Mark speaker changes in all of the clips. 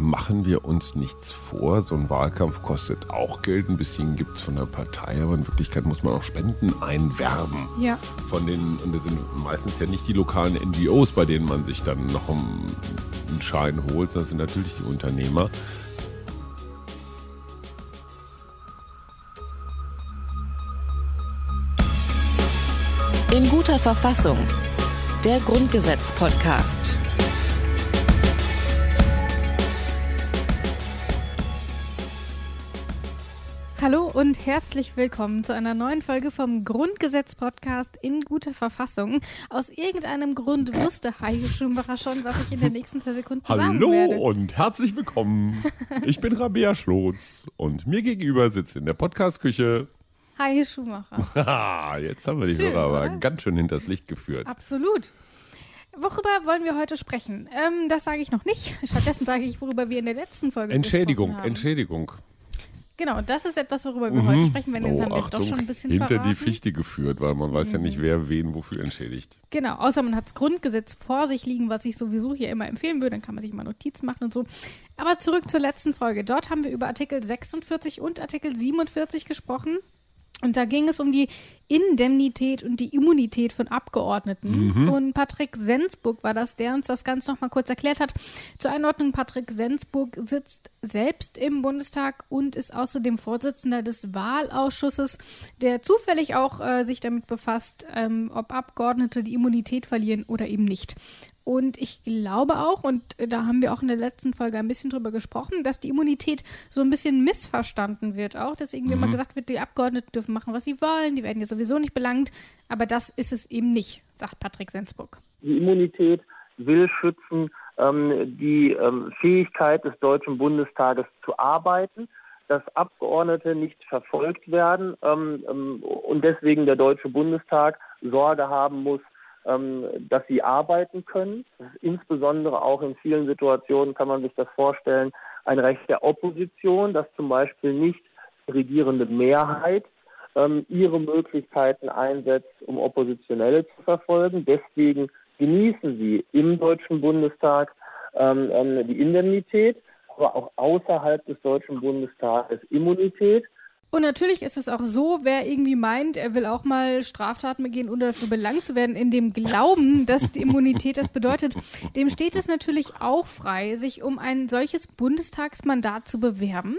Speaker 1: machen wir uns nichts vor. So ein Wahlkampf kostet auch Geld. Ein bisschen gibt es von der Partei, aber in Wirklichkeit muss man auch Spenden einwerben.
Speaker 2: Ja.
Speaker 1: Von den, und das sind meistens ja nicht die lokalen NGOs, bei denen man sich dann noch einen Schein holt, sondern sind natürlich die Unternehmer.
Speaker 3: In guter Verfassung. Der Grundgesetz-Podcast.
Speaker 2: Hallo und herzlich willkommen zu einer neuen Folge vom Grundgesetz-Podcast in guter Verfassung. Aus irgendeinem Grund wusste Heike Schumacher schon, was ich in den nächsten zwei Sekunden sagen werde.
Speaker 1: Hallo und herzlich willkommen. Ich bin Rabea Schlotz und mir gegenüber sitzt in der Podcastküche.
Speaker 2: Heike Schumacher.
Speaker 1: Jetzt haben wir die
Speaker 2: Schön,
Speaker 1: Hörer aber ganz schön hinters Licht geführt.
Speaker 2: Absolut. Worüber wollen wir heute sprechen? Ähm, das sage ich noch nicht. Stattdessen sage ich, worüber wir in der letzten Folge
Speaker 1: Entschädigung,
Speaker 2: gesprochen haben.
Speaker 1: Entschädigung.
Speaker 2: Genau, das ist etwas, worüber wir heute sprechen, wenn jetzt haben wir es doch
Speaker 1: Oh,
Speaker 2: schon ein bisschen
Speaker 1: hinter
Speaker 2: verraten.
Speaker 1: die Fichte geführt, weil man weiß ja nicht, wer wen wofür entschädigt.
Speaker 2: Genau, außer man hat das Grundgesetz vor sich liegen, was ich sowieso hier immer empfehlen würde, dann kann man sich mal Notizen machen und so. Aber zurück zur letzten Folge. Dort haben wir über Artikel 46 und Artikel 47 gesprochen. Und da ging es um die Indemnität und die Immunität von Abgeordneten. Und Patrick Sensburg war das, der uns das Ganze nochmal kurz erklärt hat. Zur Einordnung, Patrick Sensburg sitzt selbst im Bundestag und ist außerdem Vorsitzender des Wahlausschusses, der zufällig auch äh, sich damit befasst, ähm, ob Abgeordnete die Immunität verlieren oder eben nicht. Und ich glaube auch, und äh, da haben wir auch in der letzten Folge ein bisschen drüber gesprochen, dass die Immunität so ein bisschen missverstanden wird auch, dass irgendwie immer gesagt wird, die Abgeordneten dürfen machen, was sie wollen, die werden ja sowieso nicht belangt, aber das ist es eben nicht, sagt Patrick Sensburg.
Speaker 4: Die Immunität will schützen ähm, die ähm, Fähigkeit des Deutschen Bundestages zu arbeiten, dass Abgeordnete nicht verfolgt werden ähm, ähm, und deswegen der Deutsche Bundestag Sorge haben muss, dass sie arbeiten können. Insbesondere auch in vielen Situationen kann man sich das vorstellen, ein Recht der Opposition, dass zum Beispiel nicht die regierende Mehrheit ähm, ihre Möglichkeiten einsetzt, um Oppositionelle zu verfolgen. Deswegen genießen sie im Deutschen Bundestag ähm, ähm, die Indemnität, aber auch außerhalb des Deutschen Bundestages Immunität.
Speaker 2: Und natürlich ist es auch so, wer irgendwie meint, er will auch mal Straftaten begehen, ohne dafür belangt zu werden, in dem Glauben, dass die Immunität das bedeutet, dem steht es natürlich auch frei, sich um ein solches Bundestagsmandat zu bewerben.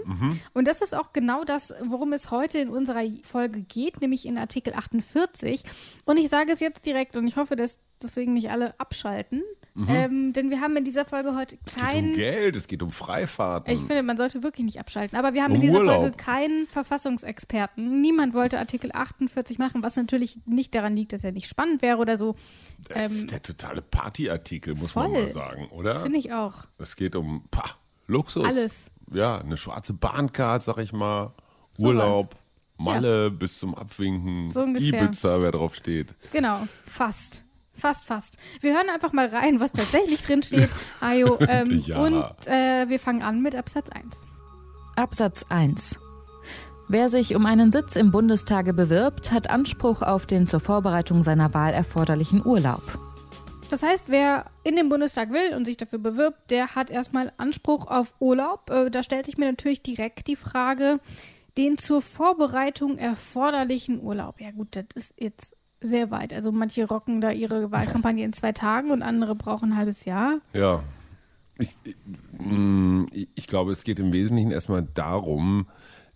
Speaker 2: Und das ist auch genau das, worum es heute in unserer Folge geht, nämlich in Artikel 48. Und ich sage es jetzt direkt und ich hoffe, dass deswegen nicht alle abschalten. Ähm, denn wir haben in dieser Folge heute
Speaker 1: Es geht um
Speaker 2: kein
Speaker 1: Geld, es geht um Freifahrten.
Speaker 2: ich finde, man sollte wirklich nicht abschalten. Aber wir haben in
Speaker 1: Um
Speaker 2: dieser
Speaker 1: Urlaub.
Speaker 2: Folge keinen Verfassungsexperten. Niemand wollte Artikel 48 machen, was natürlich nicht daran liegt, dass er nicht spannend wäre oder so.
Speaker 1: das ist
Speaker 2: ähm,
Speaker 1: der totale Partyartikel, muss man
Speaker 2: voll.
Speaker 1: mal sagen, oder?
Speaker 2: Finde ich auch.
Speaker 1: Es geht um pah, Luxus.
Speaker 2: Alles.
Speaker 1: Ja, eine schwarze Bahncard, sag ich mal.
Speaker 2: Sowas.
Speaker 1: Urlaub, Malle bis zum Abwinken.
Speaker 2: So ungefähr.
Speaker 1: Ibiza, wer drauf steht.
Speaker 2: Genau, fast. Fast, fast. Wir hören einfach mal rein, was tatsächlich drin steht. Ajo, ähm,
Speaker 1: Ja.
Speaker 2: Und äh, wir fangen an mit Absatz 1.
Speaker 3: Absatz 1. Wer sich um einen Sitz im Bundestage bewirbt, hat Anspruch auf den zur Vorbereitung seiner Wahl erforderlichen Urlaub.
Speaker 2: Das heißt, wer in den Bundestag will und sich dafür bewirbt, der hat erstmal Anspruch auf Urlaub. Äh, Da stellt sich mir natürlich direkt die Frage, den zur Vorbereitung erforderlichen Urlaub. Ja gut, das ist jetzt sehr weit. Also manche rocken da ihre Wahlkampagne in zwei Tagen und andere brauchen ein halbes Jahr.
Speaker 1: Ja. Ich, ich, mm, ich glaube, es geht im Wesentlichen erstmal darum,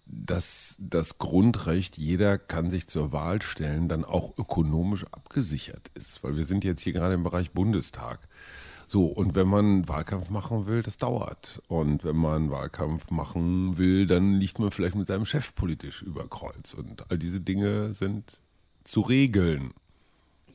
Speaker 1: dass das Grundrecht, jeder kann sich zur Wahl stellen, dann auch ökonomisch abgesichert ist. Weil wir sind jetzt hier gerade im Bereich Bundestag. So, und wenn man Wahlkampf machen will, das dauert. Und wenn man Wahlkampf machen will, dann liegt man vielleicht mit seinem Chef politisch über Kreuz. Und all diese Dinge sind zu regeln.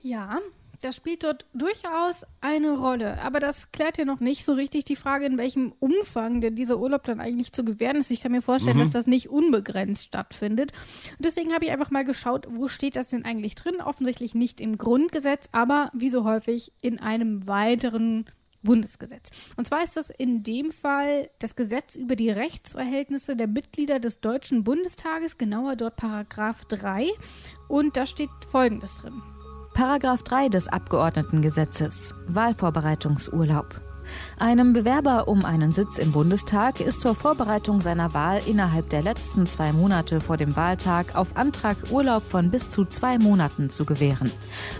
Speaker 2: Ja, das spielt dort durchaus eine Rolle. Aber das klärt ja noch nicht so richtig die Frage, in welchem Umfang denn dieser Urlaub dann eigentlich zu gewähren ist. Ich kann mir vorstellen, dass das nicht unbegrenzt stattfindet. Und deswegen habe ich einfach mal geschaut, wo steht das denn eigentlich drin? Offensichtlich nicht im Grundgesetz, aber wie so häufig in einem weiteren Bundesgesetz. Und zwar ist das in dem Fall das Gesetz über die Rechtsverhältnisse der Mitglieder des Deutschen Bundestages, genauer dort Paragraph 3. Und da steht Folgendes drin.
Speaker 3: Paragraph 3 des Abgeordnetengesetzes Wahlvorbereitungsurlaub. Einem Bewerber um einen Sitz im Bundestag ist zur Vorbereitung seiner Wahl innerhalb der letzten zwei Monate vor dem Wahltag auf Antrag Urlaub von bis zu zwei Monaten zu gewähren.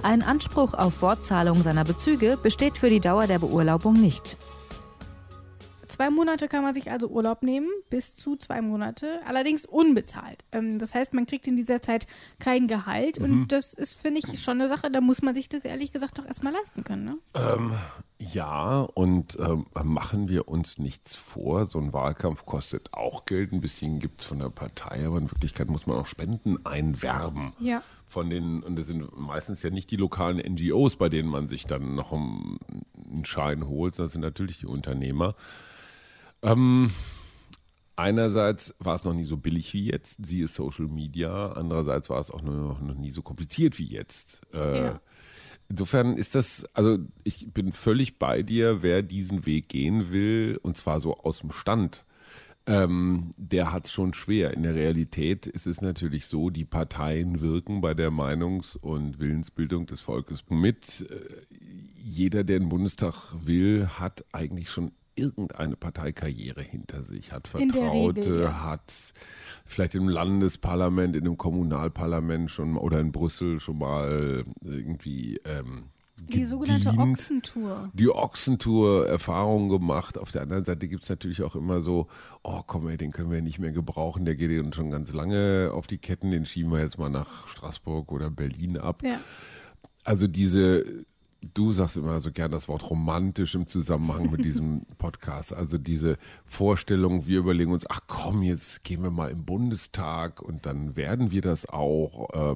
Speaker 3: Ein Anspruch auf Fortzahlung seiner Bezüge besteht für die Dauer der Beurlaubung nicht.
Speaker 2: Zwei Monate kann man sich also Urlaub nehmen, bis zu zwei Monate, allerdings unbezahlt. Ähm, das heißt, man kriegt in dieser Zeit kein Gehalt
Speaker 1: Mhm.
Speaker 2: und das ist, finde ich, schon eine Sache, da muss man sich das ehrlich gesagt doch erstmal leisten können. Ne?
Speaker 1: Ähm, ja, und ähm, machen wir uns nichts vor. So ein Wahlkampf kostet auch Geld. Ein bisschen gibt es von der Partei, aber in Wirklichkeit muss man auch Spenden einwerben.
Speaker 2: Ja.
Speaker 1: Von den, und das sind meistens ja nicht die lokalen NGOs, bei denen man sich dann noch einen einen Schein holt, sondern das sind natürlich die Unternehmer. Ähm, einerseits war es noch nie so billig wie jetzt, siehe Social Media. Andererseits war es auch noch, noch nie so kompliziert wie jetzt. Äh,
Speaker 2: Ja.
Speaker 1: Insofern ist das, also ich bin völlig bei dir, wer diesen Weg gehen will, und zwar so aus dem Stand, ähm, der hat es schon schwer. In der Realität ist es natürlich so, die Parteien wirken bei der Meinungs- und Willensbildung des Volkes mit. Äh, Jeder, der den Bundestag will, hat eigentlich schon irgendeine Parteikarriere hinter sich, hat Vertraute,
Speaker 2: Regel, ja.
Speaker 1: hat vielleicht im Landesparlament, in einem Kommunalparlament schon mal- oder in Brüssel schon mal irgendwie ähm,
Speaker 2: Die sogenannte Ochsentour.
Speaker 1: die Ochsentour Erfahrungen gemacht. Auf der anderen Seite gibt es natürlich auch immer so, oh komm ey, den können wir nicht mehr gebrauchen, der geht uns schon ganz lange auf die Ketten, den schieben wir jetzt mal nach Straßburg oder Berlin ab.
Speaker 2: Ja.
Speaker 1: Also diese, du sagst immer so gern das Wort romantisch im Zusammenhang mit diesem Podcast. Also diese Vorstellung, wir überlegen uns, ach komm, jetzt gehen wir mal im Bundestag und dann werden wir das auch. Äh,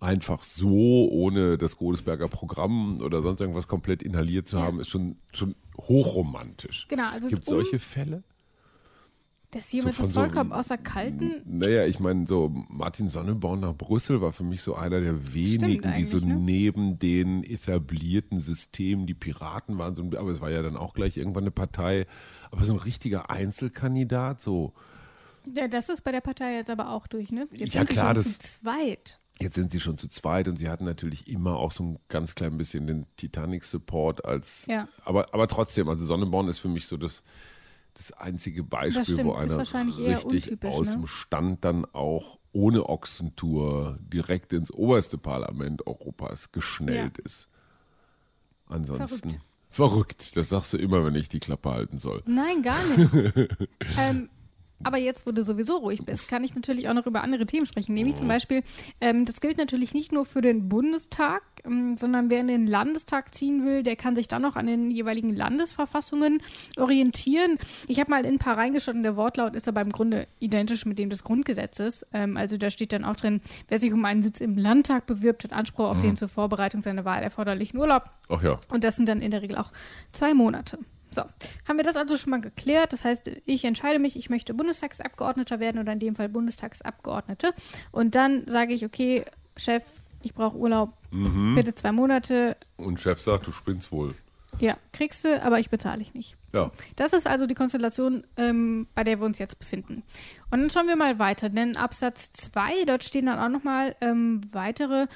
Speaker 1: einfach so, ohne das Godesberger Programm oder sonst irgendwas komplett inhaliert zu haben, ist schon, schon hochromantisch.
Speaker 2: Genau, also
Speaker 1: Gibt es
Speaker 2: um-
Speaker 1: solche Fälle?
Speaker 2: Das jemand so
Speaker 1: so-
Speaker 2: vollkommen außer Kalten.
Speaker 1: Naja, ich meine, so Martin Sonneborn nach Brüssel war für mich so einer der wenigen, die so
Speaker 2: ne?
Speaker 1: neben den etablierten Systemen, die Piraten waren, so ein, aber es war ja dann auch gleich irgendwann eine Partei, aber so ein richtiger Einzelkandidat, so
Speaker 2: Ja, das ist bei der Partei jetzt aber auch durch, ne? Jetzt
Speaker 1: Ja,
Speaker 2: sind
Speaker 1: klar,
Speaker 2: sie schon
Speaker 1: das-
Speaker 2: zu zweit.
Speaker 1: Jetzt sind sie schon zu zweit und sie hatten natürlich immer auch so ein ganz klein bisschen den Titanic-Support als.
Speaker 2: Ja.
Speaker 1: Aber, aber trotzdem, also Sonneborn ist für mich so das, das einzige Beispiel,
Speaker 2: stimmt,
Speaker 1: wo einer richtig aus
Speaker 2: ne?
Speaker 1: dem Stand dann auch ohne Ochsentour direkt ins oberste Parlament Europas geschnellt ist. Ansonsten.
Speaker 2: Verrückt.
Speaker 1: Verrückt. Das sagst du immer, wenn ich die Klappe halten soll.
Speaker 2: Nein, gar nicht. ähm, aber jetzt, wo du sowieso ruhig bist, kann ich natürlich auch noch über andere Themen sprechen. Nämlich zum Beispiel, ähm, das gilt natürlich nicht nur für den Bundestag, ähm, sondern wer in den Landestag ziehen will, der kann sich dann noch an den jeweiligen Landesverfassungen orientieren. Ich habe mal in ein paar reingeschaut und der Wortlaut ist aber im Grunde identisch mit dem des Grundgesetzes. Ähm, also da steht dann auch drin, wer sich um einen Sitz im Landtag bewirbt, hat Anspruch auf den zur Vorbereitung seiner Wahl erforderlichen Urlaub.
Speaker 1: Ach ja.
Speaker 2: Und das sind dann in der Regel auch zwei Monate. So, haben wir das also schon mal geklärt. Das heißt, ich entscheide mich, ich möchte Bundestagsabgeordneter werden oder in dem Fall Bundestagsabgeordnete. Und dann sage ich, okay, Chef, ich brauche Urlaub, bitte zwei Monate.
Speaker 1: Und Chef sagt, du spinnst wohl.
Speaker 2: Ja, kriegst du, aber ich bezahle ich nicht.
Speaker 1: Ja.
Speaker 2: Das ist also die Konstellation, ähm, bei der wir uns jetzt befinden. Und dann schauen wir mal weiter, denn Absatz 2, dort stehen dann auch nochmal ähm, weitere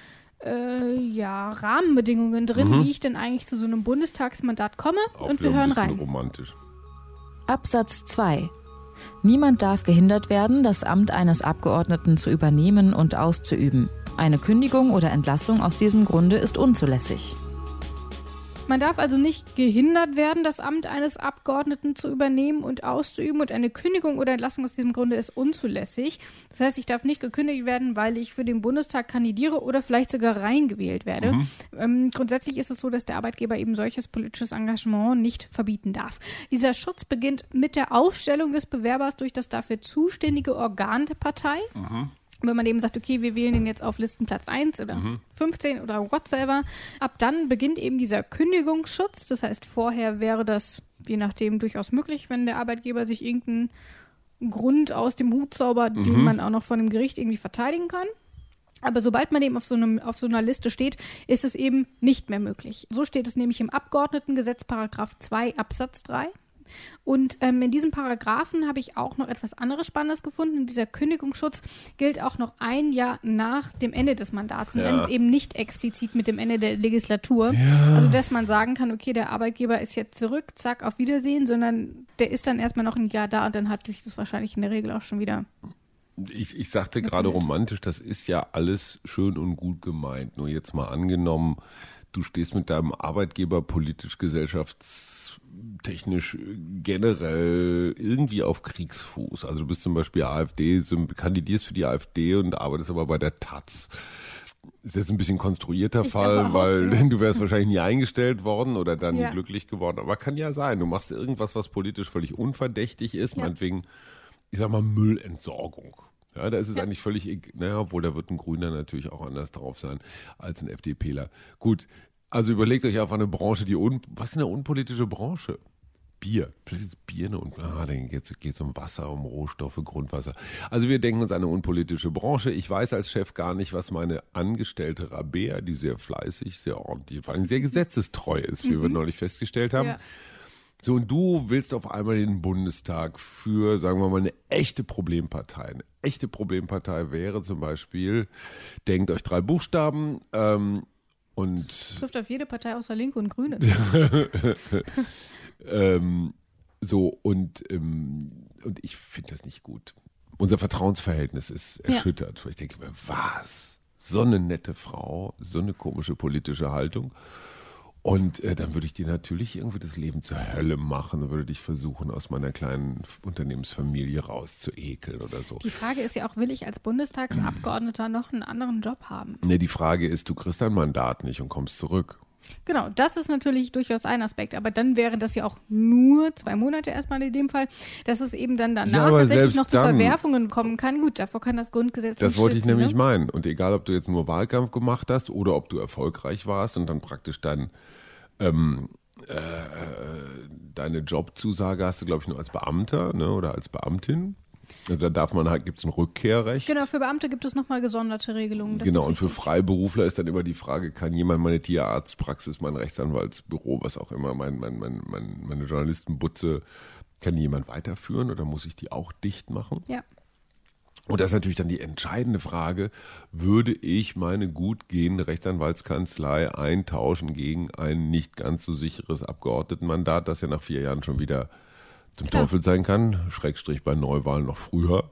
Speaker 2: äh, ja, Rahmenbedingungen drin, wie ich denn eigentlich zu so einem Bundestagsmandat komme.
Speaker 1: Auch
Speaker 2: und wir hören rein.
Speaker 1: romantisch.
Speaker 3: Absatz 2. Niemand darf gehindert werden, das Amt eines Abgeordneten zu übernehmen und auszuüben. Eine Kündigung oder Entlassung aus diesem Grunde ist unzulässig.
Speaker 2: Man darf also nicht gehindert werden, das Amt eines Abgeordneten zu übernehmen und auszuüben und eine Kündigung oder Entlassung aus diesem Grunde ist unzulässig. Das heißt, ich darf nicht gekündigt werden, weil ich für den Bundestag kandidiere oder vielleicht sogar reingewählt werde. Ähm, grundsätzlich ist es so, dass der Arbeitgeber eben solches politisches Engagement nicht verbieten darf. Dieser Schutz beginnt mit der Aufstellung des Bewerbers durch das dafür zuständige Organ der Partei. Wenn man eben sagt, okay, wir wählen den jetzt auf Listenplatz 1 oder 15 oder whatsoever, ab dann beginnt eben dieser Kündigungsschutz. Das heißt, vorher wäre das, je nachdem, durchaus möglich, wenn der Arbeitgeber sich irgendeinen Grund aus dem Hut zaubert, den man auch noch von dem Gericht irgendwie verteidigen kann. Aber sobald man eben auf so, einem, auf so einer Liste steht, ist es eben nicht mehr möglich. So steht es nämlich im Abgeordnetengesetz, Paragraph 2 Absatz 3. Und ähm, in diesem Paragraphen habe ich auch noch etwas anderes Spannendes gefunden. Dieser Kündigungsschutz gilt auch noch ein Jahr nach dem Ende des Mandats und
Speaker 1: Ja.
Speaker 2: endet eben nicht explizit mit dem Ende der Legislatur.
Speaker 1: Ja.
Speaker 2: Also, dass man sagen kann, okay, der Arbeitgeber ist jetzt zurück, zack, auf Wiedersehen, sondern der ist dann erstmal noch ein Jahr da und dann hat sich das wahrscheinlich in der Regel auch schon wieder.
Speaker 1: Ich, ich sagte gerade romantisch, das ist ja alles schön und gut gemeint. Nur jetzt mal angenommen, du stehst mit deinem Arbeitgeber politisch, gesellschaftstechnisch generell irgendwie auf Kriegsfuß. Also du bist zum Beispiel AfD, kandidierst für die AfD und arbeitest aber bei der Taz. Ist jetzt ein bisschen konstruierter
Speaker 2: Ich
Speaker 1: Fall, weil
Speaker 2: ja.
Speaker 1: du wärst wahrscheinlich nie eingestellt worden oder dann
Speaker 2: Ja.
Speaker 1: glücklich geworden. Aber kann ja sein. Du machst irgendwas, was politisch völlig unverdächtig ist,
Speaker 2: Ja.
Speaker 1: meinetwegen ich sag mal, Müllentsorgung. Ja, da ist es
Speaker 2: Ja.
Speaker 1: eigentlich völlig, naja, obwohl da wird ein Grüner natürlich auch anders drauf sein als ein FDPler. Gut, also überlegt euch einfach eine Branche, die, un, was ist eine unpolitische Branche? Bier. Vielleicht ist Bier eine, un ah, dann geht es um Wasser, um Rohstoffe, Grundwasser. Also wir denken uns eine unpolitische Branche. Ich weiß als Chef gar nicht, was meine Angestellte Rabea, die sehr fleißig, sehr ordentlich, vor allem sehr gesetzestreu ist, wie wir neulich festgestellt haben,
Speaker 2: Ja.
Speaker 1: So, und du willst auf einmal den Bundestag für, sagen wir mal, eine echte Problempartei. Eine echte Problempartei wäre zum Beispiel, denkt euch drei Buchstaben ähm, und
Speaker 2: Trifft auf jede Partei außer Linke und Grüne.
Speaker 1: ähm, so, und, ähm, und ich finde das nicht gut. Unser Vertrauensverhältnis ist
Speaker 2: Ja.
Speaker 1: erschüttert. Ich denke mir, was? So eine nette Frau, so eine komische politische Haltung. Und äh, dann würde ich dir natürlich irgendwie das Leben zur Hölle machen und würde dich versuchen, aus meiner kleinen Unternehmensfamilie rauszuekeln oder so.
Speaker 2: Die Frage ist ja auch, will ich als Bundestagsabgeordneter noch einen anderen Job haben?
Speaker 1: Ne, die Frage ist, du kriegst dein Mandat nicht und kommst zurück.
Speaker 2: Genau, das ist natürlich durchaus ein Aspekt, aber dann wäre das ja auch nur zwei Monate erstmal in dem Fall, dass es eben dann danach
Speaker 1: Ja,
Speaker 2: tatsächlich noch zu Verwerfungen kommen kann. Gut, davor kann das Grundgesetz
Speaker 1: Das wollte ich nämlich
Speaker 2: ne?
Speaker 1: meinen. Und egal, ob du jetzt nur Wahlkampf gemacht hast oder ob du erfolgreich warst und dann praktisch dein, ähm, äh, deine Jobzusage hast du, glaube ich, nur als Beamter ne, oder als Beamtin. Also da darf man halt, gibt es ein Rückkehrrecht.
Speaker 2: Genau, für Beamte gibt es nochmal gesonderte Regelungen.
Speaker 1: Genau, und für. Freiberufler ist dann immer die Frage, kann jemand meine Tierarztpraxis, mein Rechtsanwaltsbüro, was auch immer, mein, mein, mein, mein, meine Journalistenbutze, kann jemand weiterführen oder muss ich die auch dicht machen?
Speaker 2: Ja.
Speaker 1: Und das ist natürlich dann die entscheidende Frage, würde ich meine gut gehende Rechtsanwaltskanzlei eintauschen gegen ein nicht ganz so sicheres Abgeordnetenmandat, das ja nach vier Jahren schon wieder zum
Speaker 2: Klar.
Speaker 1: Teufel sein kann, Schrägstrich bei Neuwahlen noch früher.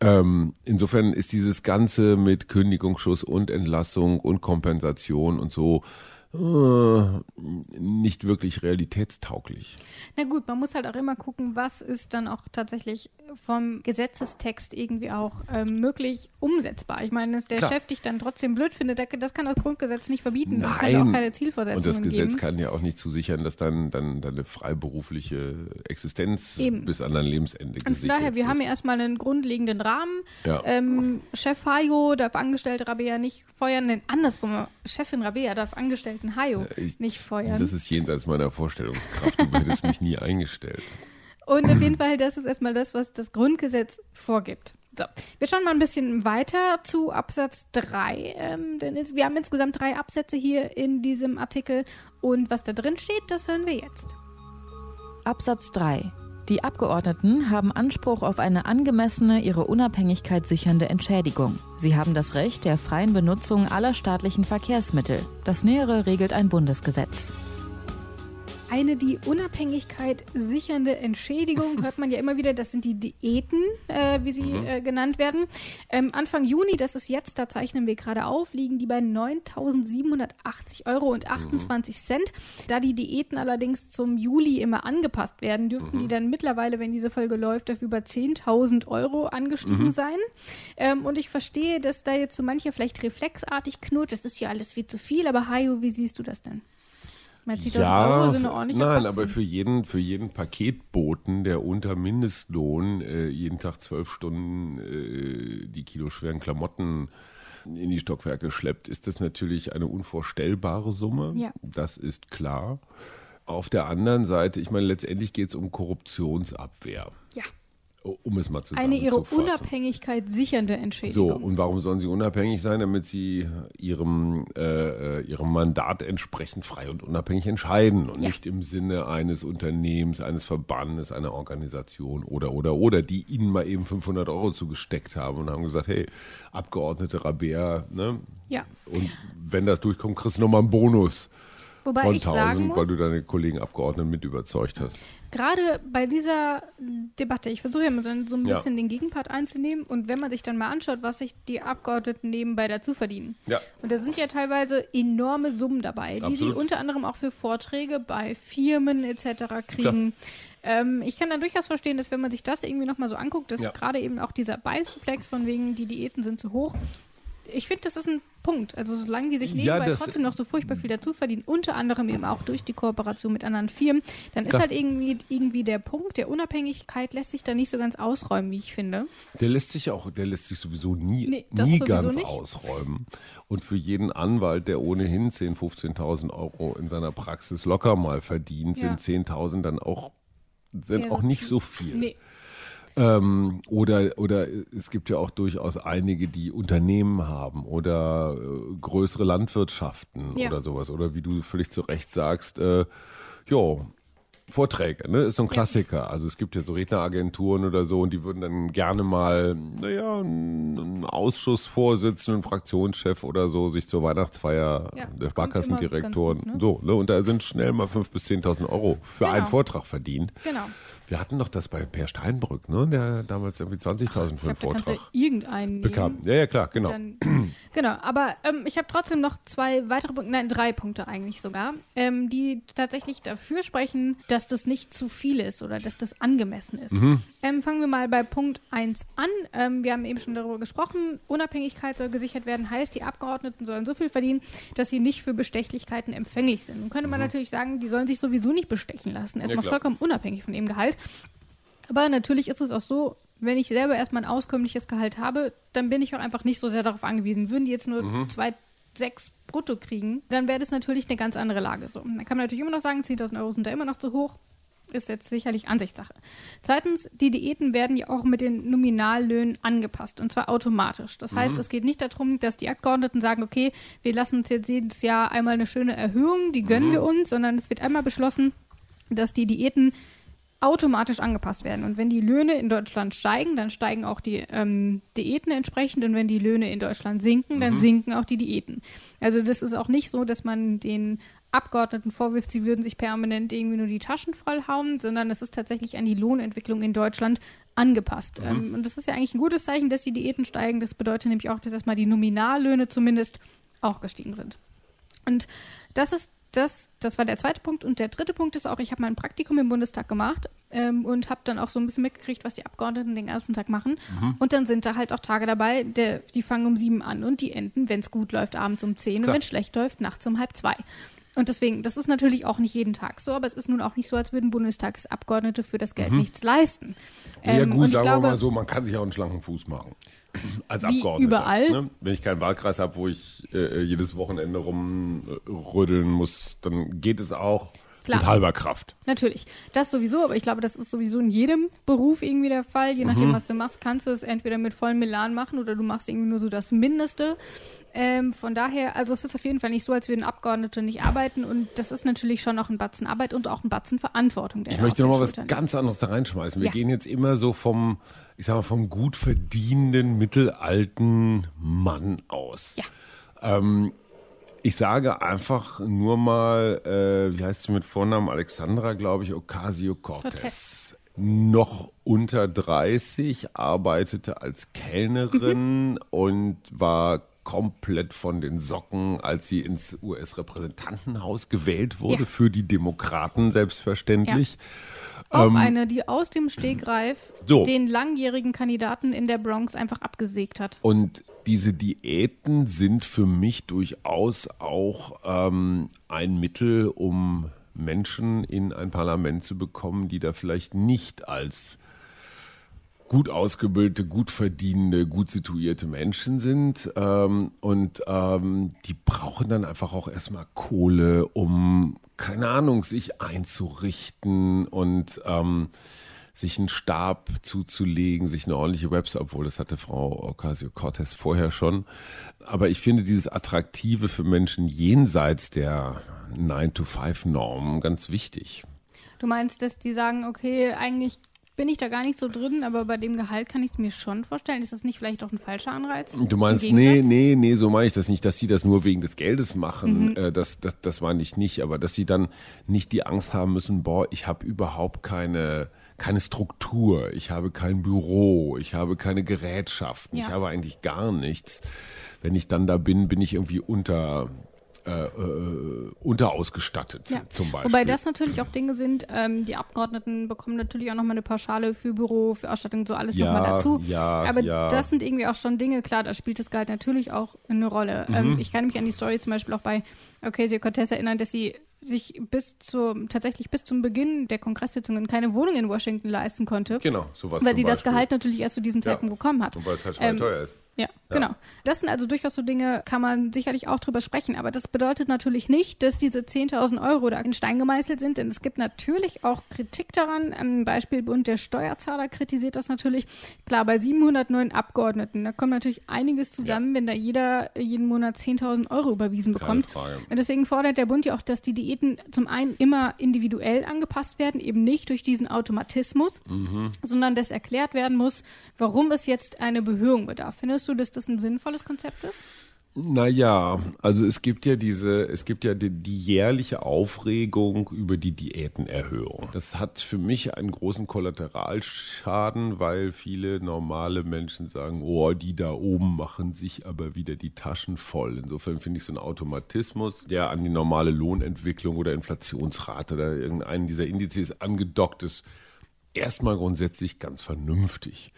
Speaker 1: Ähm, insofern ist dieses Ganze mit Kündigungsschuss und Entlassung und Kompensation und so nicht wirklich realitätstauglich.
Speaker 2: Na gut, man muss halt auch immer gucken, was ist dann auch tatsächlich vom Gesetzestext irgendwie auch ähm, möglich umsetzbar. Ich meine, dass der
Speaker 1: Klar.
Speaker 2: Chef dich dann trotzdem blöd findet, das kann das Grundgesetz nicht verbieten. Es kann
Speaker 1: Nein.
Speaker 2: auch keine
Speaker 1: Und
Speaker 2: Zielvorsetzungen
Speaker 1: das Gesetz
Speaker 2: geben.
Speaker 1: kann ja auch nicht zusichern, dass dann, dann deine freiberufliche Existenz
Speaker 2: Eben.
Speaker 1: bis an dein Lebensende
Speaker 2: Und von daher, wir
Speaker 1: wird.
Speaker 2: haben ja erstmal einen grundlegenden Rahmen.
Speaker 1: Ja.
Speaker 2: Ähm, Chef Hayo darf Angestellte Rabea nicht feuern. Nein, andersrum. Chefin Rabea darf Angestellten Hayo
Speaker 1: Ich-
Speaker 2: nicht feuern.
Speaker 1: Das ist jenseits meiner Vorstellungskraft. Du hättest mich nie eingestellt.
Speaker 2: Und auf jeden Fall, das ist erstmal das, was das Grundgesetz vorgibt. So, wir schauen mal ein bisschen weiter zu Absatz 3. Ähm, denn wir haben insgesamt drei Absätze hier in diesem Artikel. Und was da drin steht, das hören wir jetzt.
Speaker 3: Absatz 3. Die Abgeordneten haben Anspruch auf eine angemessene, ihre Unabhängigkeit sichernde Entschädigung. Sie haben das Recht der freien Benutzung aller staatlichen Verkehrsmittel. Das Nähere regelt ein Bundesgesetz.
Speaker 2: Eine die Unabhängigkeit sichernde Entschädigung hört man ja immer wieder. Das sind die Diäten, äh, wie sie äh, genannt werden. Ähm, Anfang Juni, das ist jetzt, da zeichnen wir gerade auf, liegen die bei 9.780 Euro und 28 Cent. Da die Diäten allerdings zum Juli immer angepasst werden, dürften die dann mittlerweile, wenn diese Folge läuft, auf über 10.000 Euro angestiegen sein. Ähm, und ich verstehe, dass da jetzt so mancher vielleicht reflexartig knurrt. Das ist ja alles viel zu viel. Aber Hajo, wie siehst du das denn? Mal 10.000 Euro sind eine ordentliche
Speaker 1: nein,
Speaker 2: Batzen.
Speaker 1: aber für jeden, für jeden Paketboten, der unter Mindestlohn äh, jeden Tag zwölf Stunden äh, die kiloschweren Klamotten in die Stockwerke schleppt, ist das natürlich eine unvorstellbare Summe.
Speaker 2: Ja.
Speaker 1: Das ist klar. Auf der anderen Seite, ich meine, letztendlich geht es um Korruptionsabwehr.
Speaker 2: Ja.
Speaker 1: Um es mal
Speaker 2: Eine ihre. Unabhängigkeit sichernde Entschädigung.
Speaker 1: So, und warum sollen sie unabhängig sein? Damit sie ihrem, äh, äh, ihrem Mandat entsprechend frei und unabhängig entscheiden und
Speaker 2: Ja.
Speaker 1: nicht im Sinne eines Unternehmens, eines Verbandes, einer Organisation oder, oder, oder, die ihnen mal eben 500 Euro zugesteckt haben und haben gesagt, hey, Abgeordnete Rabea, ne?
Speaker 2: Ja.
Speaker 1: Und wenn das durchkommt, kriegst du nochmal einen Bonus
Speaker 2: Wobei
Speaker 1: von
Speaker 2: ich sagen
Speaker 1: 1000,
Speaker 2: muss,
Speaker 1: weil du deine Kollegen Abgeordneten mit überzeugt hast.
Speaker 2: gerade bei dieser Debatte, ich versuche ja mal so ein ein
Speaker 1: Ja.
Speaker 2: bisschen den Gegenpart einzunehmen und wenn man sich dann mal anschaut, was sich die Abgeordneten nebenbei dazu verdienen.
Speaker 1: Ja.
Speaker 2: Und da sind ja teilweise enorme Summen dabei, die sie
Speaker 1: Absolut.
Speaker 2: unter anderem auch für Vorträge bei Firmen etc. kriegen. Ähm, ich kann dann durchaus verstehen, dass wenn man sich das irgendwie nochmal so anguckt, dass
Speaker 1: Ja.
Speaker 2: gerade eben auch dieser Beißreflex von wegen, die Diäten sind zu hoch. Ich finde, das ist ein Punkt. Also solange die sich
Speaker 1: Ja,
Speaker 2: nebenbei
Speaker 1: das-
Speaker 2: trotzdem noch so furchtbar viel dazu verdienen, unter anderem eben auch durch die Kooperation mit anderen Firmen, dann ist halt irgendwie, irgendwie der Punkt der Unabhängigkeit lässt sich da nicht so ganz ausräumen, wie ich finde.
Speaker 1: Der lässt sich auch, der lässt sich sowieso nie,
Speaker 2: Nee,
Speaker 1: nie
Speaker 2: sowieso
Speaker 1: ganz
Speaker 2: nicht.
Speaker 1: ausräumen. Und für jeden Anwalt, der ohnehin 10.000, 15.000 Euro in seiner Praxis locker mal verdient,
Speaker 2: Ja.
Speaker 1: sind 10.000 dann auch, sind
Speaker 2: Ja,
Speaker 1: auch
Speaker 2: so
Speaker 1: nicht so viel.
Speaker 2: Nee.
Speaker 1: Ähm, oder, oder es gibt ja auch durchaus einige, die Unternehmen haben oder äh, größere Landwirtschaften
Speaker 2: Ja.
Speaker 1: oder sowas. Oder wie du völlig zu Recht sagst, äh, jo, Vorträge, ne? Ist so ein Klassiker. Also es gibt ja so Redneragenturen oder so und die würden dann gerne mal, naja, einen Ausschussvorsitzenden, einen Fraktionschef oder so sich zur Weihnachtsfeier
Speaker 2: Ja,
Speaker 1: der Sparkassendirektoren,
Speaker 2: immer ganz
Speaker 1: so, ne? Und da sind schnell mal 5.000 bis 10.000 Euro für
Speaker 2: Genau.
Speaker 1: einen Vortrag verdient.
Speaker 2: Genau.
Speaker 1: Wir hatten doch das bei Per Steinbrück, ne? Der damals irgendwie 20.000 für einen
Speaker 2: glaube, da
Speaker 1: Vortrag
Speaker 2: irgendeinen
Speaker 1: bekam.
Speaker 2: nehmen.
Speaker 1: Ja, ja, klar, genau.
Speaker 2: Dann, genau, aber ähm, ich habe trotzdem noch zwei weitere Punkte, nein, drei Punkte eigentlich sogar, ähm, die tatsächlich dafür sprechen, dass das nicht zu viel ist oder dass das angemessen ist.
Speaker 1: Mhm.
Speaker 2: Ähm, fangen wir mal bei Punkt 1 an. Ähm, wir haben eben schon darüber gesprochen, Unabhängigkeit soll gesichert werden, heißt, die Abgeordneten sollen so viel verdienen, dass sie nicht für Bestechlichkeiten empfänglich sind. Nun könnte man natürlich sagen, die sollen sich sowieso nicht bestechen lassen, erstmal
Speaker 1: klar.
Speaker 2: vollkommen unabhängig von ihrem Gehalt. Aber natürlich ist es auch so, wenn ich selber erstmal ein auskömmliches Gehalt habe, dann bin ich auch einfach nicht so sehr darauf angewiesen. Würden die jetzt nur zwei, sechs brutto kriegen, dann wäre das natürlich eine ganz andere Lage. So, dann kann man natürlich immer noch sagen, 10.000 Euro sind da immer noch zu hoch. Ist jetzt sicherlich Ansichtssache. Zweitens, die Diäten werden ja auch mit den Nominallöhnen angepasst und zwar automatisch. Das heißt, es geht nicht darum, dass die Abgeordneten sagen, okay, wir lassen uns jetzt jedes Jahr einmal eine schöne Erhöhung, die gönnen wir uns, sondern es wird einmal beschlossen, dass die Diäten automatisch angepasst werden. Und wenn die Löhne in Deutschland steigen, dann steigen auch die ähm, Diäten entsprechend. Und wenn die Löhne in Deutschland sinken, dann sinken auch die Diäten. Also das ist auch nicht so, dass man den Abgeordneten vorwirft, sie würden sich permanent irgendwie nur die Taschen vollhauen, sondern es ist tatsächlich an die Lohnentwicklung in Deutschland angepasst. Ähm, und das ist ja eigentlich ein gutes Zeichen, dass die Diäten steigen. Das bedeutet nämlich auch, dass erstmal die Nominallöhne zumindest auch gestiegen sind. Und das ist das, das war der zweite Punkt. Und der dritte Punkt ist auch, ich habe mein Praktikum im Bundestag gemacht ähm, und habe dann auch so ein bisschen mitgekriegt, was die Abgeordneten den ganzen Tag machen. Und dann sind da halt auch Tage dabei, der, die fangen um sieben an und die enden, wenn es gut läuft, abends um zehn und
Speaker 1: Klar.
Speaker 2: wenn es schlecht läuft, nachts um halb zwei. Und deswegen, das ist natürlich auch nicht jeden Tag so, aber es ist nun auch nicht so, als würden Bundestagsabgeordnete für das Geld nichts leisten.
Speaker 1: ja
Speaker 2: Ähm, und
Speaker 1: gut, sagen
Speaker 2: glaube,
Speaker 1: wir mal so, man kann sich auch einen schlanken Fuß machen. Als
Speaker 2: Wie
Speaker 1: Abgeordneter.
Speaker 2: überall.
Speaker 1: Ne? Wenn ich keinen Wahlkreis habe, wo ich äh, jedes Wochenende rumrödeln muss, dann geht es auch
Speaker 2: Klar.
Speaker 1: mit halber Kraft.
Speaker 2: Natürlich. Das sowieso, aber ich glaube, das ist sowieso in jedem Beruf irgendwie der Fall. Je
Speaker 1: Mhm.
Speaker 2: nachdem, was du machst, kannst du es entweder mit vollem Milan machen oder du machst irgendwie nur so das Mindeste. Ähm, von daher, also es ist auf jeden Fall nicht so, als würden Abgeordnete nicht arbeiten und das ist natürlich schon auch ein Batzen Arbeit und auch ein Batzen Verantwortung.
Speaker 1: Ich möchte
Speaker 2: auf
Speaker 1: noch
Speaker 2: den
Speaker 1: mal was ganz anderes da reinschmeißen. Wir
Speaker 2: Ja.
Speaker 1: gehen jetzt immer so vom, ich sag mal, vom gut verdienenden, mittelalten Mann aus.
Speaker 2: Ja.
Speaker 1: Ähm, ich sage einfach nur mal, äh, wie heißt sie mit Vornamen? Alexandra, glaube ich, Ocasio-Cortez.
Speaker 2: Cortez.
Speaker 1: Noch unter 30, arbeitete als Kellnerin
Speaker 2: Mhm.
Speaker 1: und war komplett von den Socken, als sie ins US-Repräsentantenhaus gewählt wurde,
Speaker 2: Ja.
Speaker 1: für die Demokraten selbstverständlich.
Speaker 2: Auch eine, die aus dem Stegreif
Speaker 1: Ähm, So.
Speaker 2: den langjährigen Kandidaten in der Bronx einfach abgesägt hat.
Speaker 1: Und diese Diäten sind für mich durchaus auch ähm, ein Mittel, um Menschen in ein Parlament zu bekommen, die da vielleicht nicht als gut ausgebildete, gut verdienende, gut situierte Menschen sind. Ähm, und ähm, die brauchen dann einfach auch erstmal Kohle, um, keine Ahnung, sich einzurichten und ähm, sich einen Stab zuzulegen, sich eine ordentliche Website, obwohl das hatte Frau Ocasio-Cortez vorher schon. Aber ich finde dieses Attraktive für Menschen jenseits der 9-to-5-Norm ganz wichtig.
Speaker 2: Du meinst, dass die sagen, okay, eigentlich bin ich da gar nicht so drin, aber bei dem Gehalt kann ich es mir schon vorstellen. Ist das nicht vielleicht auch ein falscher Anreiz?
Speaker 1: Du meinst, nee, nee, nee, so meine ich das nicht, dass sie das nur wegen des Geldes machen. Mhm. Äh, das, das, das meine ich nicht, aber dass sie dann nicht die Angst haben müssen, boah, ich habe überhaupt keine keine Struktur, ich habe kein Büro, ich habe keine Gerätschaften, ja. ich habe eigentlich gar nichts. Wenn ich dann da bin, bin ich irgendwie unter äh, äh, unterausgestattet ja. zum Beispiel.
Speaker 2: Wobei das natürlich auch Dinge sind, ähm, die Abgeordneten bekommen natürlich auch nochmal eine Pauschale für Büro, für Ausstattung, so alles ja, nochmal dazu.
Speaker 1: Ja,
Speaker 2: Aber
Speaker 1: ja.
Speaker 2: das sind irgendwie auch schon Dinge, klar, da spielt das Gehalt natürlich auch eine Rolle. Mhm. Ähm, ich kann mich an die Story zum Beispiel auch bei Ocasio-Cortez erinnern, dass sie sich bis zur, tatsächlich bis zum Beginn der Kongresssitzungen keine Wohnung in Washington leisten konnte.
Speaker 1: Genau, sowas.
Speaker 2: Weil sie das Gehalt natürlich erst zu diesem Zeitpunkt bekommen hat.
Speaker 1: Und weil es halt schon ähm, teuer ist.
Speaker 2: Ja, ja, genau. Das sind also durchaus so Dinge, kann man sicherlich auch drüber sprechen. Aber das bedeutet natürlich nicht, dass diese 10.000 Euro da in Stein gemeißelt sind, denn es gibt natürlich auch Kritik daran. Ein Beispiel Bund der Steuerzahler kritisiert das natürlich. Klar, bei 709 Abgeordneten, da kommt natürlich einiges zusammen, ja. wenn da jeder jeden Monat 10.000 Euro überwiesen bekommt. Und deswegen fordert der Bund ja auch, dass die Diäten zum einen immer individuell angepasst werden, eben nicht durch diesen Automatismus, mhm. sondern dass erklärt werden muss, warum es jetzt eine Behörung bedarf. Findest du, dass das ein sinnvolles Konzept ist?
Speaker 1: Naja, also es gibt ja diese, es gibt ja die, die, jährliche Aufregung über die Diätenerhöhung. Das hat für mich einen großen Kollateralschaden, weil viele normale Menschen sagen, oh, die da oben machen sich aber wieder die Taschen voll. Insofern finde ich so einen Automatismus, der an die normale Lohnentwicklung oder Inflationsrate oder irgendeinen dieser Indizes angedockt ist, erstmal grundsätzlich ganz vernünftig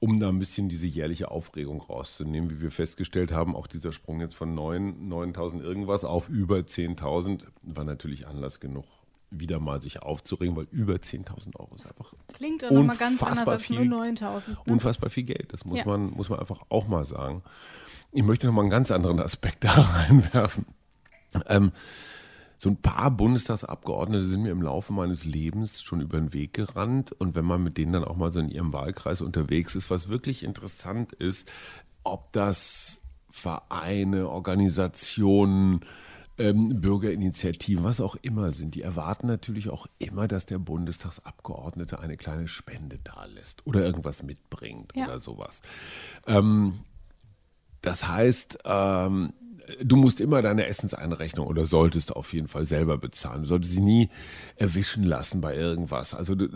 Speaker 1: um da ein bisschen diese jährliche Aufregung rauszunehmen. Wie wir festgestellt haben, auch dieser Sprung jetzt von 9.000 irgendwas auf über 10.000 war natürlich Anlass genug, wieder mal sich aufzuregen, weil über 10.000 Euro ist einfach
Speaker 2: Klingt auch nochmal ganz anders als viel, nur 9.000.
Speaker 1: Ne? Unfassbar viel Geld, das muss, ja. man, muss man einfach auch mal sagen. Ich möchte nochmal einen ganz anderen Aspekt da reinwerfen. Ähm, so ein paar Bundestagsabgeordnete sind mir im Laufe meines Lebens schon über den Weg gerannt. Und wenn man mit denen dann auch mal so in ihrem Wahlkreis unterwegs ist, was wirklich interessant ist, ob das Vereine, Organisationen, ähm, Bürgerinitiativen, was auch immer sind, die erwarten natürlich auch immer, dass der Bundestagsabgeordnete eine kleine Spende dalässt oder irgendwas mitbringt ja. oder sowas. Ähm, das heißt, ähm, du musst immer deine Essenseinrechnung oder solltest auf jeden Fall selber bezahlen. Du solltest sie nie erwischen lassen bei irgendwas. Also du,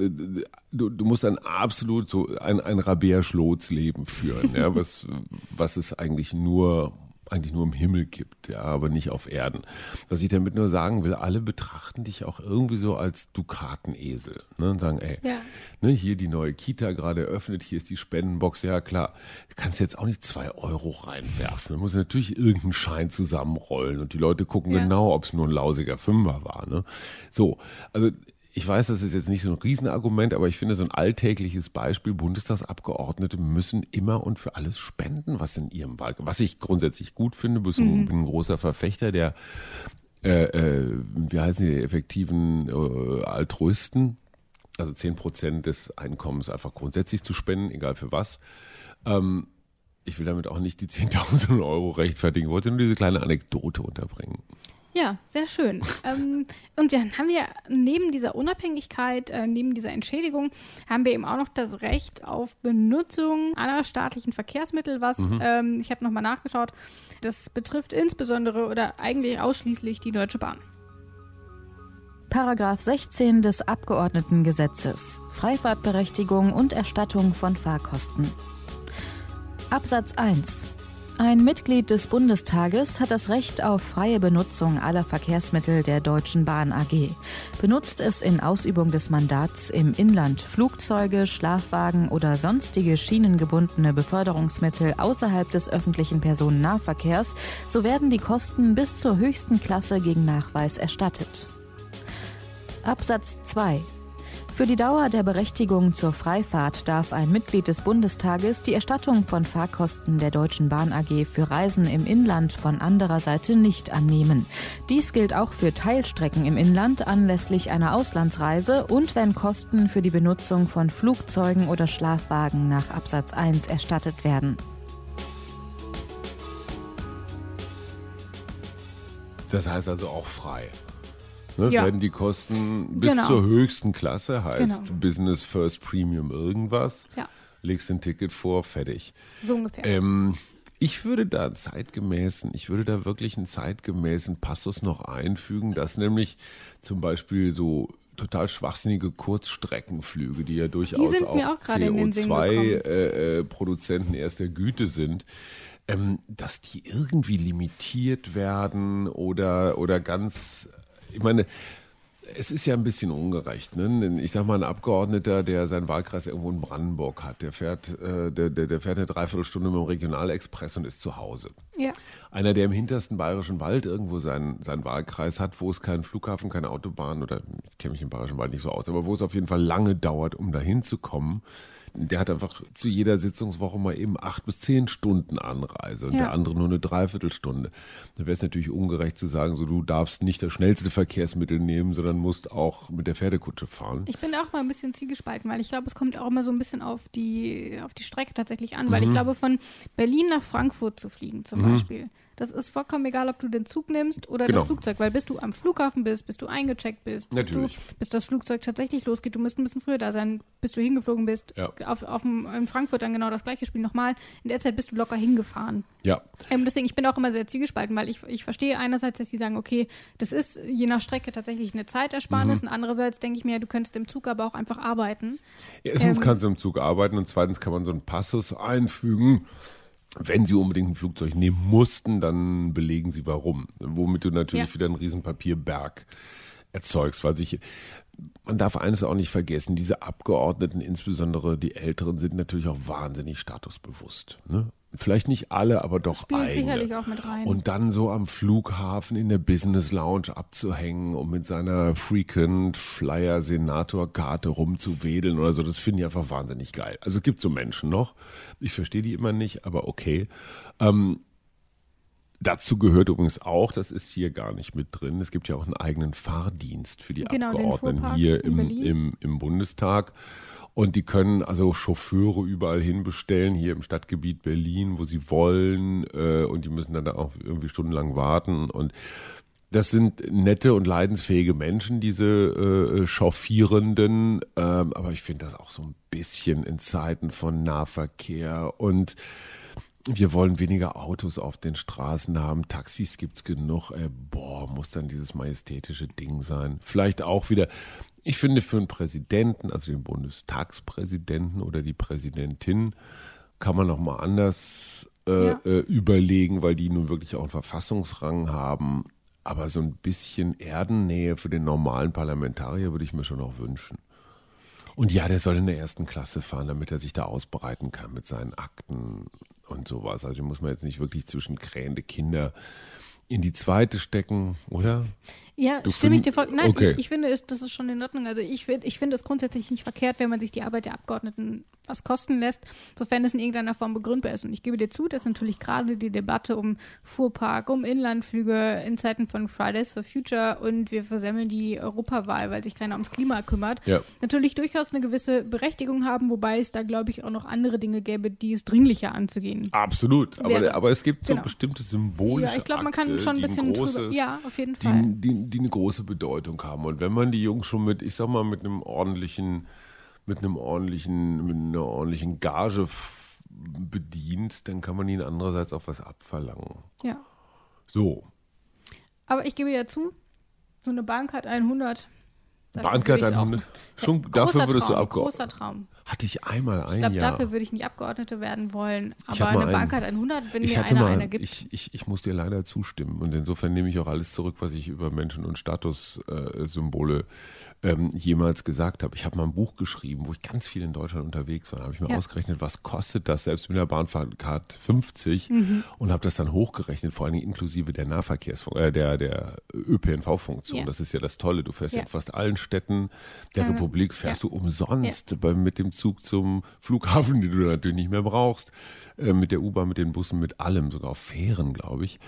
Speaker 1: du, du musst ein absolut so ein, ein Rabea-Schlotz-Leben führen, ja, was, was es eigentlich nur eigentlich nur im Himmel gibt, ja, aber nicht auf Erden. Was ich damit nur sagen will, alle betrachten dich auch irgendwie so als Dukatenesel ne, und sagen, ey, ja. ne, hier die neue Kita gerade eröffnet, hier ist die Spendenbox, ja klar, du kannst jetzt auch nicht zwei Euro reinwerfen. Du musst natürlich irgendeinen Schein zusammenrollen und die Leute gucken ja. genau, ob es nur ein lausiger Fünfer war. Ne? So, also ich weiß, das ist jetzt nicht so ein Riesenargument, aber ich finde so ein alltägliches Beispiel, Bundestagsabgeordnete müssen immer und für alles spenden, was in ihrem Wahlkampf, was ich grundsätzlich gut finde, ich mhm. bin ein großer Verfechter der, äh, äh, wie heißen die, effektiven äh, Altruisten, also zehn Prozent des Einkommens einfach grundsätzlich zu spenden, egal für was. Ähm, ich will damit auch nicht die 10.000 Euro rechtfertigen, wollte nur diese kleine Anekdote unterbringen.
Speaker 2: Ja, sehr schön. ähm, und dann haben wir neben dieser Unabhängigkeit, äh, neben dieser Entschädigung, haben wir eben auch noch das Recht auf Benutzung aller staatlichen Verkehrsmittel, was, mhm. ähm, ich habe nochmal nachgeschaut, das betrifft insbesondere oder eigentlich ausschließlich die Deutsche Bahn.
Speaker 3: Paragraph 16 des Abgeordnetengesetzes Freifahrtberechtigung und Erstattung von Fahrkosten. Absatz 1 ein Mitglied des Bundestages hat das Recht auf freie Benutzung aller Verkehrsmittel der Deutschen Bahn AG. Benutzt es in Ausübung des Mandats im Inland Flugzeuge, Schlafwagen oder sonstige schienengebundene Beförderungsmittel außerhalb des öffentlichen Personennahverkehrs, so werden die Kosten bis zur höchsten Klasse gegen Nachweis erstattet. Absatz 2 Für die Dauer der Berechtigung zur Freifahrt darf ein Mitglied des Bundestages die Erstattung von Fahrkosten der Deutschen Bahn AG für Reisen im Inland von anderer Seite nicht annehmen. Dies gilt auch für Teilstrecken im Inland anlässlich einer Auslandsreise und wenn Kosten für die Benutzung von Flugzeugen oder Schlafwagen nach Absatz 1 erstattet werden.
Speaker 1: Das heißt also auch frei. Ne,
Speaker 2: Ja.
Speaker 1: Werden die Kosten bis
Speaker 2: Genau.
Speaker 1: zur höchsten Klasse, heißt
Speaker 2: Genau.
Speaker 1: Business First Premium irgendwas,
Speaker 2: Ja.
Speaker 1: legst ein Ticket vor, fertig.
Speaker 2: So ungefähr.
Speaker 1: Ähm, ich würde da zeitgemäßen, ich würde da wirklich einen zeitgemäßen Passus noch einfügen, dass nämlich zum Beispiel so total schwachsinnige Kurzstreckenflüge, die ja durchaus
Speaker 2: mir auch gerade in den Sinn gekommen.
Speaker 1: CO2-Produzenten erster Güte sind, ähm, dass die irgendwie limitiert werden oder, oder ganz, ich meine, es ist ja ein bisschen ungerecht. Ne? Ich sag mal, ein Abgeordneter, der seinen Wahlkreis irgendwo in Brandenburg hat, der fährt, äh, der, der, der fährt eine Dreiviertelstunde mit dem Regionalexpress und ist zu Hause.
Speaker 2: ja.
Speaker 1: Einer, der im hintersten bayerischen Wald irgendwo seinen, seinen Wahlkreis hat, wo es keinen Flughafen, keine Autobahn oder ich kenne mich im bayerischen Wald nicht so aus, aber wo es auf jeden Fall lange dauert, um dahin zu kommen, der hat einfach zu jeder Sitzungswoche mal eben acht bis zehn Stunden Anreise und
Speaker 2: Ja.
Speaker 1: der andere nur eine Dreiviertelstunde. Da wäre es natürlich ungerecht zu sagen, so du darfst nicht das schnellste Verkehrsmittel nehmen, sondern musst auch mit der Pferdekutsche fahren.
Speaker 2: Ich bin auch mal ein bisschen zielgespalten, weil ich glaube, es kommt auch immer so ein bisschen auf die, auf die Strecke tatsächlich an. Weil
Speaker 1: Mhm.
Speaker 2: ich glaube, von Berlin nach Frankfurt zu fliegen zum Beispiel, das ist vollkommen egal, ob du den Zug nimmst oder
Speaker 1: Genau.
Speaker 2: das Flugzeug. Weil bis du am Flughafen bist, bis du eingecheckt bist, bis, du,
Speaker 1: Natürlich.
Speaker 2: bis das Flugzeug tatsächlich losgeht, du musst ein bisschen früher da sein, bis du hingeflogen bist.
Speaker 1: Ja.
Speaker 2: Auf, auf dem, in Frankfurt dann genau das gleiche Spiel nochmal. In der Zeit bist du locker hingefahren.
Speaker 1: Ja,
Speaker 2: Ähm, deswegen, ich bin auch immer sehr zielgespalten, weil ich, ich verstehe einerseits, dass sie sagen, okay, das ist je nach Strecke tatsächlich eine Zeitersparnis
Speaker 1: Mhm.
Speaker 2: und andererseits denke ich mir, du könntest im Zug aber auch einfach arbeiten.
Speaker 1: Erstens
Speaker 2: Ähm,
Speaker 1: kannst du im Zug arbeiten und zweitens kann man so einen Passus einfügen. Wenn sie unbedingt ein Flugzeug nehmen mussten, dann belegen sie warum. Womit du natürlich
Speaker 2: Ja.
Speaker 1: wieder einen riesen Papierberg erzeugst, weil sich man darf eines auch nicht vergessen, diese Abgeordneten, insbesondere die Älteren, sind natürlich auch wahnsinnig statusbewusst. Ne? Vielleicht nicht alle, aber doch
Speaker 2: spielt
Speaker 1: einige.
Speaker 2: sicherlich auch mit rein.
Speaker 1: Und dann so am Flughafen in der Business Lounge abzuhängen und mit seiner Frequent Flyer Senator Karte rumzuwedeln oder so, das finde ich einfach wahnsinnig geil. Also es gibt so Menschen noch. Ich verstehe die immer nicht, aber okay. Ähm, Dazu gehört übrigens auch, das ist hier gar nicht mit drin, es gibt ja auch einen eigenen Fahrdienst für die
Speaker 2: Genau,
Speaker 1: Abgeordneten hier im, im, im Bundestag. Und die können also Chauffeure überall hin bestellen, hier im Stadtgebiet Berlin, wo sie wollen. Äh, und die müssen dann da auch irgendwie stundenlang warten. Und das sind nette und leidensfähige Menschen, diese äh, Chauffierenden. Ähm, aber ich finde das auch so ein bisschen in Zeiten von Nahverkehr und wir wollen weniger Autos auf den Straßen haben. Taxis gibt's genug. Äh, boah, muss dann dieses majestätische Ding sein. Vielleicht auch wieder. Ich finde für einen Präsidenten, also den Bundestagspräsidenten oder die Präsidentin, kann man noch mal anders äh,
Speaker 2: Ja.
Speaker 1: äh, überlegen, weil die nun wirklich auch einen Verfassungsrang haben. Aber so ein bisschen Erdennähe für den normalen Parlamentarier würde ich mir schon noch wünschen. Und ja, der soll in der ersten Klasse fahren, damit er sich da ausbreiten kann mit seinen Akten und sowas. Also muss man jetzt nicht wirklich zwischen krähende Kinder in die zweite stecken, oder?
Speaker 2: Ja,
Speaker 1: Du
Speaker 2: stimme ich dir voll. Nein,
Speaker 1: okay.
Speaker 2: ich, ich finde, das ist schon in Ordnung. Also ich, ich finde es grundsätzlich nicht verkehrt, wenn man sich die Arbeit der Abgeordneten was kosten lässt, sofern es in irgendeiner Form begründbar ist. Und ich gebe dir zu, dass natürlich gerade die Debatte um Fuhrpark, um Inlandflüge in Zeiten von Fridays for Future und wir versemmeln die Europawahl, weil sich keiner ums Klima kümmert,
Speaker 1: Ja.
Speaker 2: natürlich durchaus eine gewisse Berechtigung haben, wobei es da, glaube ich, auch noch andere Dinge gäbe, die es dringlicher anzugehen.
Speaker 1: Absolut. Aber, aber es gibt so
Speaker 2: Genau.
Speaker 1: bestimmte symbolische
Speaker 2: Ja, ich glaube, man kann schon ein bisschen drüber.
Speaker 1: großes,
Speaker 2: Ja, auf jeden Fall.
Speaker 1: die, die, die eine große Bedeutung haben. Und wenn man die Jungs schon mit, ich sag mal, mit einem ordentlichen, mit einem ordentlichen, mit einer ordentlichen Gage bedient, dann kann man ihnen andererseits auch was abverlangen.
Speaker 2: Ja.
Speaker 1: So.
Speaker 2: Aber ich gebe ja zu, so eine Bank hat 100. Dafür
Speaker 1: Bahncard
Speaker 2: würde ich's auch-
Speaker 1: 100. Schon dafür würdest du
Speaker 2: Traum,
Speaker 1: Abgeordneter.
Speaker 2: Großer Traum.
Speaker 1: Hatte ich einmal ein
Speaker 2: Ich glaube,
Speaker 1: Jahr.
Speaker 2: dafür würde ich nicht Abgeordnete werden wollen. Aber eine Bank
Speaker 1: einen.
Speaker 2: hat 100, wenn
Speaker 1: ich
Speaker 2: mir einer
Speaker 1: mal,
Speaker 2: eine gibt.
Speaker 1: ich, ich, ich muss dir leider zustimmen und insofern nehme ich auch alles zurück, was ich über Menschen- und Statussymbole ähm, jemals gesagt habe. Ich habe mal ein Buch geschrieben, wo ich ganz viel in Deutschland unterwegs war. Da habe ich mir
Speaker 2: Ja.
Speaker 1: ausgerechnet, was kostet das selbst mit der Bahncard 50
Speaker 2: Mhm.
Speaker 1: und habe das dann hochgerechnet, vor allen Dingen inklusive der Nahverkehrsfunktion, äh, der, der ÖPNV-Funktion.
Speaker 2: Ja.
Speaker 1: Das ist ja das Tolle. Du fährst ja. In fast allen Städten der
Speaker 2: Ja.
Speaker 1: Republik, fährst du umsonst beim, mit dem Zug zum Flughafen, den du natürlich nicht mehr brauchst, äh, mit der U-Bahn, mit den Bussen, mit allem, sogar auf Fähren, glaube ich.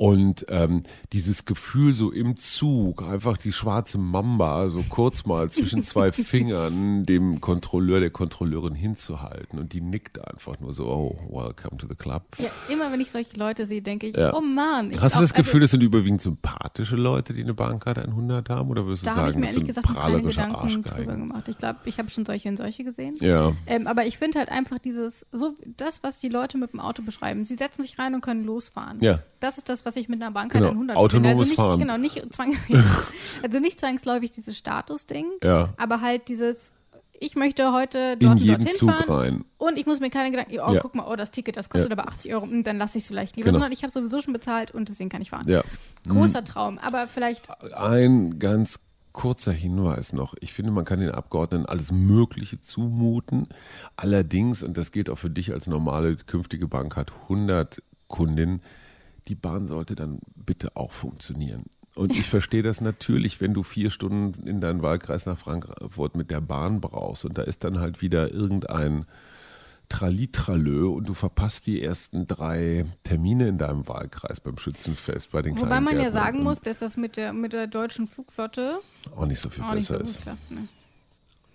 Speaker 1: Und ähm, dieses Gefühl so im Zug, einfach die schwarze Mamba so kurz mal zwischen zwei Fingern dem Kontrolleur, der Kontrolleurin hinzuhalten. Und die nickt einfach nur so, oh, welcome to the club.
Speaker 2: Ja, immer wenn ich solche Leute sehe, denke ich,
Speaker 1: Ja.
Speaker 2: oh Mann. Ich
Speaker 1: Hast du
Speaker 2: auch-
Speaker 1: das Gefühl,
Speaker 2: also,
Speaker 1: das sind überwiegend sympathische Leute, die eine Bahnkarte 100 haben? Oder würdest du
Speaker 2: da
Speaker 1: sagen,
Speaker 2: mir
Speaker 1: das sind
Speaker 2: gesagt
Speaker 1: prahlerische Arschgeigen?
Speaker 2: gemacht. Ich glaube, ich habe schon solche und solche gesehen.
Speaker 1: Ja.
Speaker 2: Ähm, aber ich finde halt einfach dieses, so das, was die Leute mit dem Auto beschreiben. Sie setzen sich rein und können losfahren.
Speaker 1: Ja.
Speaker 2: Das ist das, was ich mit einer Bahnkarte
Speaker 1: Genau,
Speaker 2: 100
Speaker 1: autonomes
Speaker 2: also nicht,
Speaker 1: Fahren.
Speaker 2: Genau, nicht zwang, also nicht zwangsläufig dieses Statusding,
Speaker 1: Ja.
Speaker 2: aber halt dieses, ich möchte heute dort
Speaker 1: In
Speaker 2: und
Speaker 1: jeden
Speaker 2: dorthin
Speaker 1: Zug
Speaker 2: fahren
Speaker 1: rein.
Speaker 2: und ich muss mir keine Gedanken, oh,
Speaker 1: Ja.
Speaker 2: guck mal, oh, das Ticket, das kostet
Speaker 1: Ja.
Speaker 2: aber 80 Euro, hm, dann lasse ich es vielleicht lieber,
Speaker 1: Genau.
Speaker 2: sondern ich habe sowieso schon bezahlt und deswegen kann ich fahren.
Speaker 1: Ja.
Speaker 2: Großer Traum, aber vielleicht,
Speaker 1: Ein ganz kurzer Hinweis noch. Ich finde, man kann den Abgeordneten alles Mögliche zumuten. Allerdings, und das gilt auch für dich als normale künftige Bank hat 100 Kundin, die Bahn sollte dann bitte auch funktionieren. Und ich verstehe das natürlich, wenn du vier Stunden in deinen Wahlkreis nach Frankfurt mit der Bahn brauchst und da ist dann halt wieder irgendein Tralitralö und du verpasst die ersten drei Termine in deinem Wahlkreis beim Schützenfest bei den
Speaker 2: wobei man ja
Speaker 1: Kleingärtnern
Speaker 2: sagen muss, dass das mit der, mit der deutschen Flugflotte
Speaker 1: auch nicht so viel
Speaker 2: so
Speaker 1: besser
Speaker 2: gut
Speaker 1: ist.
Speaker 2: klappt. Ne?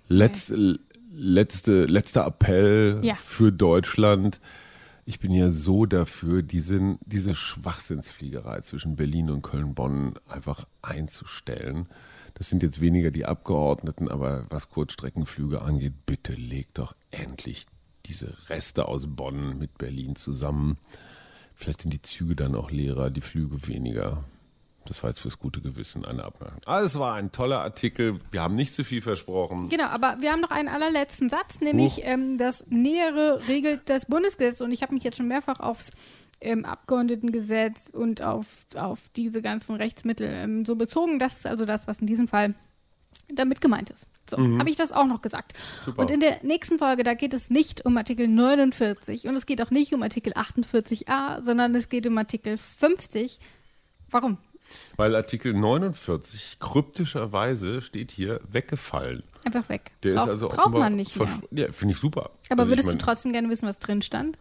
Speaker 1: Letzte, letzte, letzter Appell
Speaker 2: Ja.
Speaker 1: für Deutschland. Ich bin ja so dafür, diesen, diese Schwachsinnsfliegerei zwischen Berlin und Köln-Bonn einfach einzustellen. Das sind jetzt weniger die Abgeordneten, aber was Kurzstreckenflüge angeht, bitte legt doch endlich diese Reste aus Bonn mit Berlin zusammen. Vielleicht sind die Züge dann auch leerer, die Flüge weniger. Das war jetzt fürs gute Gewissen eine Abmachung. Ah, es war ein toller Artikel. Wir haben nicht zu viel versprochen.
Speaker 2: Genau, aber wir haben noch einen allerletzten Satz, nämlich ähm, das Nähere regelt das Bundesgesetz und ich habe mich jetzt schon mehrfach aufs ähm, Abgeordnetengesetz und auf, auf diese ganzen Rechtsmittel ähm, so bezogen. Das ist also das, was in diesem Fall damit gemeint ist. So, habe ich das auch noch gesagt.
Speaker 1: Mhm. Super.
Speaker 2: Und in der nächsten Folge, da geht es nicht um Artikel 49 und es geht auch nicht um Artikel 48a, sondern es geht um Artikel 50. Warum?
Speaker 1: Weil Artikel 49 kryptischerweise steht hier weggefallen.
Speaker 2: Einfach weg.
Speaker 1: Der
Speaker 2: Brauch,
Speaker 1: ist also
Speaker 2: braucht man nicht mehr.
Speaker 1: Ja, finde ich super.
Speaker 2: Aber
Speaker 1: Also
Speaker 2: würdest
Speaker 1: ich mein,
Speaker 2: du trotzdem gerne wissen, was drin stand?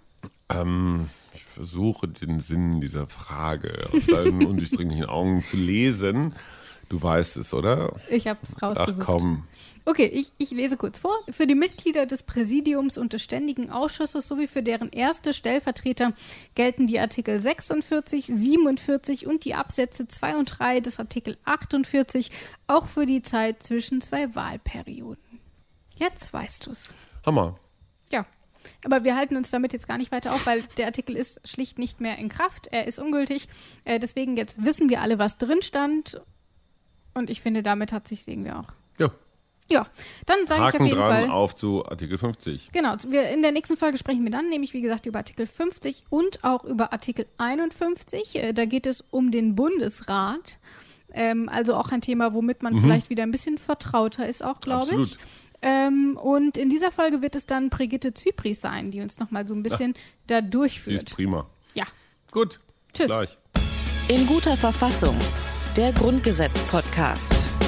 Speaker 1: Ähm, ich versuche den Sinn dieser Frage aus deinen undurchdringlichen Augen zu lesen. Du weißt es, oder?
Speaker 2: Ich habe es
Speaker 1: Ach
Speaker 2: rausgesucht.
Speaker 1: komm.
Speaker 2: Okay, ich, ich lese kurz vor. Für die Mitglieder des Präsidiums und des Ständigen Ausschusses sowie für deren erste Stellvertreter gelten die Artikel 46, 47 und die Absätze 2 und 3 des Artikel 48 auch für die Zeit zwischen zwei Wahlperioden. Jetzt weißt du's.
Speaker 1: Hammer.
Speaker 2: Ja. Aber wir halten uns damit jetzt gar nicht weiter auf, weil der Artikel ist schlicht nicht mehr in Kraft. Er ist ungültig. Äh, deswegen jetzt wissen wir alle, was drin stand. Und ich finde, damit hat sich irgendwie auch.
Speaker 1: Ja.
Speaker 2: Ja, dann sage ich auf jeden
Speaker 1: dran
Speaker 2: Fall.
Speaker 1: auf zu Artikel 50.
Speaker 2: Genau, wir, in der nächsten Folge sprechen wir dann nämlich, wie gesagt, über Artikel 50 und auch über Artikel 51. Äh, da geht es um den Bundesrat. Ähm, also auch ein Thema, womit man vielleicht wieder ein bisschen vertrauter ist, auch, glaube ich.
Speaker 1: Mhm. Absolut.
Speaker 2: Ähm, und in dieser Folge wird es dann Brigitte Zypris sein, die uns nochmal so ein bisschen da
Speaker 1: Die ist
Speaker 2: durchführt.
Speaker 1: prima.
Speaker 2: Ja.
Speaker 1: Gut.
Speaker 2: Tschüss.
Speaker 1: Gleich.
Speaker 3: In guter Verfassung. Der Grundgesetz-Podcast.